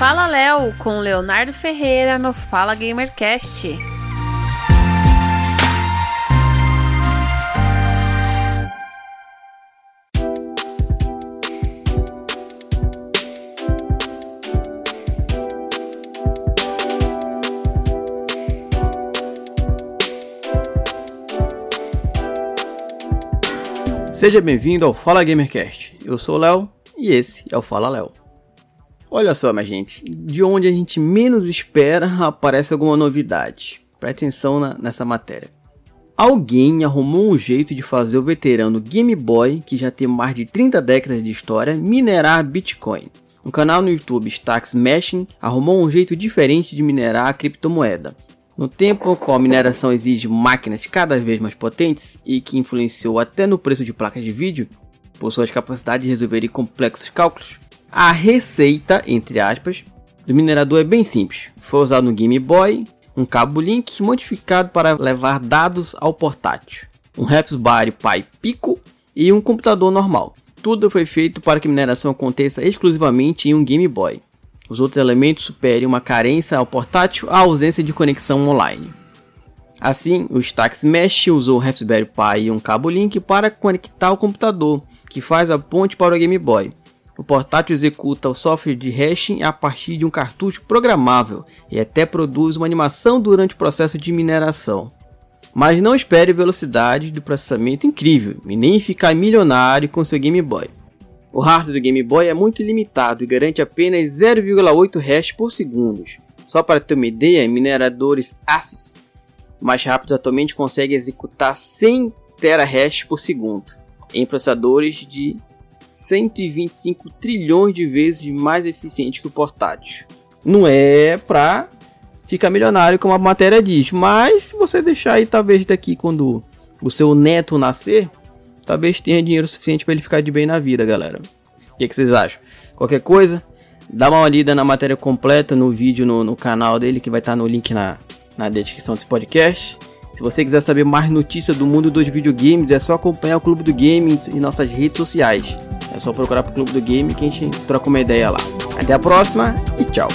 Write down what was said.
Fala Léo com Leonardo Ferreira no Fala Gamercast. Seja bem-vindo ao Fala Gamercast. Eu sou o Léo e esse é o Fala Léo. Olha só, minha gente, de onde a gente menos espera aparece alguma novidade. Preste atenção na, nessa matéria. Alguém arrumou um jeito de fazer o veterano Game Boy, que já tem mais de 30 décadas de história, minerar Bitcoin. Um canal no YouTube, Stacks Mashing, arrumou um jeito diferente de minerar a criptomoeda. No tempo com a mineração exige máquinas cada vez mais potentes e que influenciou até no preço de placas de vídeo, por suas capacidades de resolver complexos cálculos, a receita, entre aspas, do minerador é bem simples. Foi usado no Game Boy um cabo Link modificado para levar dados ao portátil, um Raspberry Pi Pico e um computador normal. Tudo foi feito para que a mineração aconteça exclusivamente em um Game Boy. Os outros elementos superem uma carência ao portátil à ausência de conexão online. Assim, o Stax Mesh usou o Raspberry Pi e um cabo Link para conectar o computador, que faz a ponte para o Game Boy. O portátil executa o software de hashing a partir de um cartucho programável e até produz uma animação durante o processo de mineração. Mas não espere velocidade de processamento incrível e nem ficar milionário com seu Game Boy. O hardware do Game Boy é muito limitado e garante apenas 0,8 hash por segundo. Só para ter uma ideia, mineradores ASICs mais rápidos atualmente conseguem executar 100 terahash por segundo em processadores de 125 trilhões de vezes mais eficiente que o portátil. Não é para ficar milionário como a matéria diz, mas se você deixar aí talvez daqui quando o seu neto nascer, talvez tenha dinheiro suficiente para ele ficar de bem na vida, galera. O que, que, vocês acham? Qualquer coisa, dá uma olhada na matéria completa no vídeo no, no canal dele, que vai estar tá no link na, na descrição desse podcast. Se você quiser saber mais notícias do mundo dos videogames, é só acompanhar o Clube do Game em nossas redes sociais. É só procurar pro Clube do Game que a gente troca uma ideia lá. Até a próxima e tchau!